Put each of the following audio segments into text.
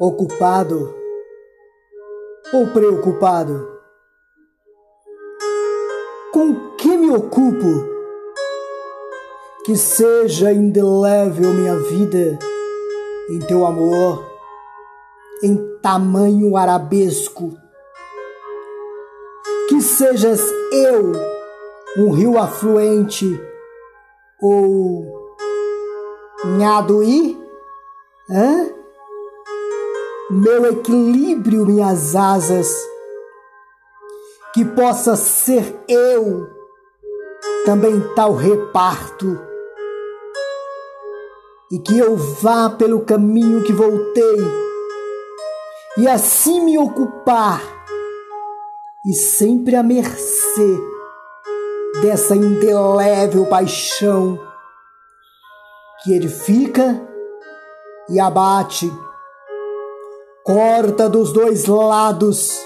ocupado ou preocupado? Com que me ocupo? Que seja indelével minha vida em teu amor, em tamanho arabesco. Que sejas eu um rio afluente ou Nhaduí? Hã? Meu equilíbrio, minhas asas, que possa ser eu também tal reparto, e que eu vá pelo caminho que voltei, e assim me ocupar, e sempre à mercê dessa indelével paixão que edifica e abate, corta dos dois lados.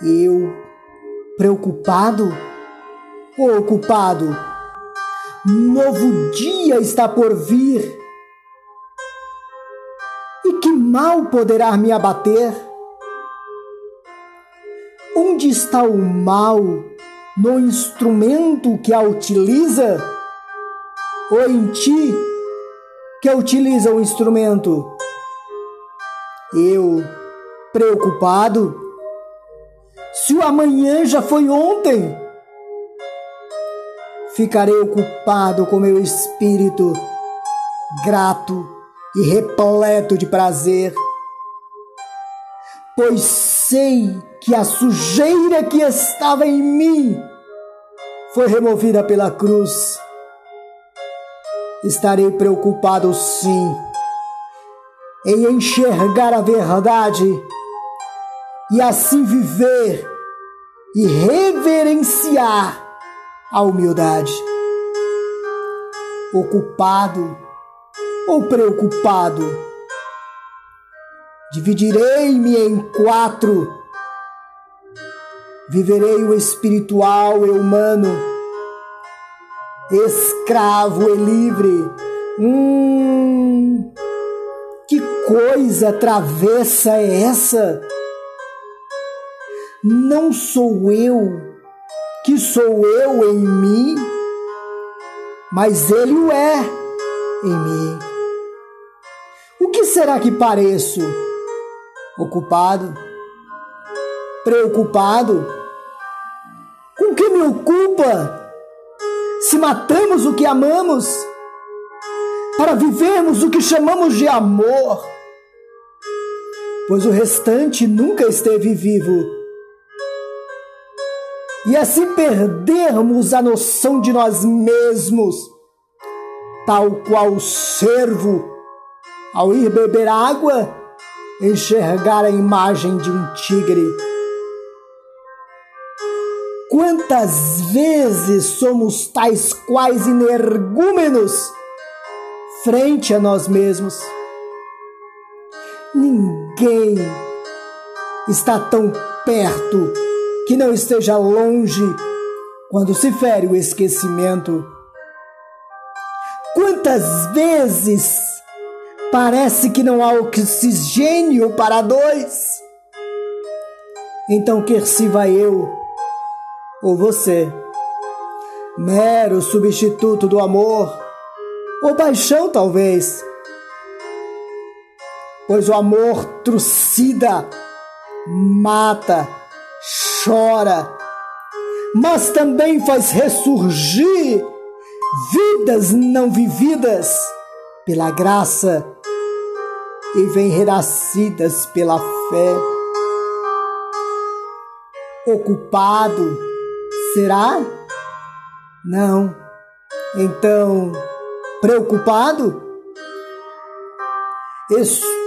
Eu, preocupado ou ocupado, novo dia está por vir. E que mal poderá me abater? Onde está o mal no instrumento que a utiliza? Ou em ti que utiliza o instrumento? Eu, preocupado? Se o amanhã já foi ontem, ficarei ocupado com meu espírito, grato e repleto de prazer, pois sei que a sujeira que estava em mim foi removida pela cruz. Estarei preocupado, sim, em enxergar a verdade e assim viver e reverenciar a humildade. Ocupado ou preocupado, dividirei-me em quatro Viverei o espiritual e humano, escravo e livre. Hum, coisa travessa é essa? Não sou eu que sou eu em mim, mas ele o é em mim. O que será que pareço? Ocupado? Preocupado? Com que me ocupa? Se matamos o que amamos, para vivermos o que chamamos de amor, pois o restante nunca esteve vivo. E assim perdermos a noção de nós mesmos, tal qual o cervo, ao ir beber água, enxergar a imagem de um tigre Quantas vezes somos tais quais energúmenos frente a nós mesmos? Ninguém está tão perto que não esteja longe quando se fere o esquecimento. Quantas vezes parece que não há oxigênio para dois? Então, quer se vá eu ou você, mero substituto do amor, ou paixão talvez. Pois o amor trucida, mata, chora, mas também faz ressurgir vidas não vividas pela graça e vem renascidas pela fé. Ocupado Será? Não. Então, preocupado? Estou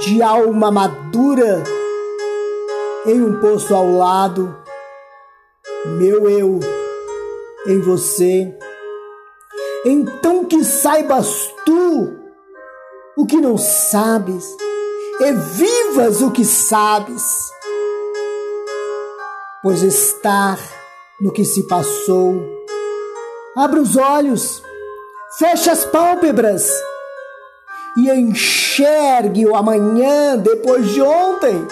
de alma madura em um poço ao lado, meu eu em você. Então que saibas tu o que não sabes e vivas o que sabes pois estar no que se passou. Abra os olhos, feche as pálpebras e enxergue o amanhã depois de ontem.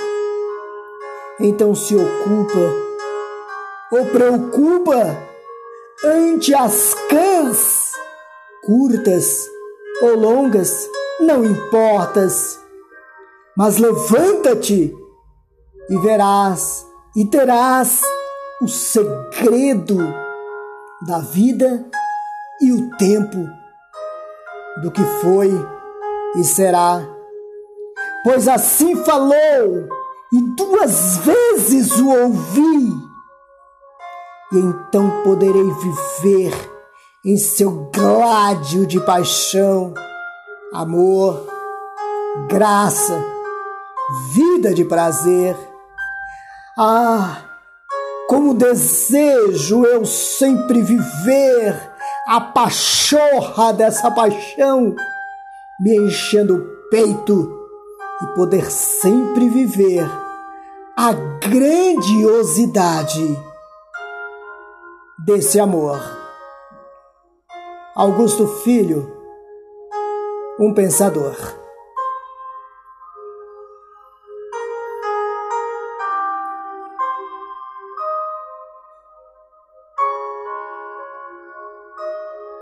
Então se ocupa ou preocupa ante as cãs curtas ou longas, não importas, mas levanta-te e verás e terás o segredo da vida e o tempo do que foi e será. Pois assim falou, e duas vezes o ouvi, e então poderei viver em seu gládio de paixão, amor, graça, vida de prazer. Ah, como desejo eu sempre viver a pachorra dessa paixão, me enchendo o peito e poder sempre viver a grandiosidade desse amor. Augusto Filho, um pensador.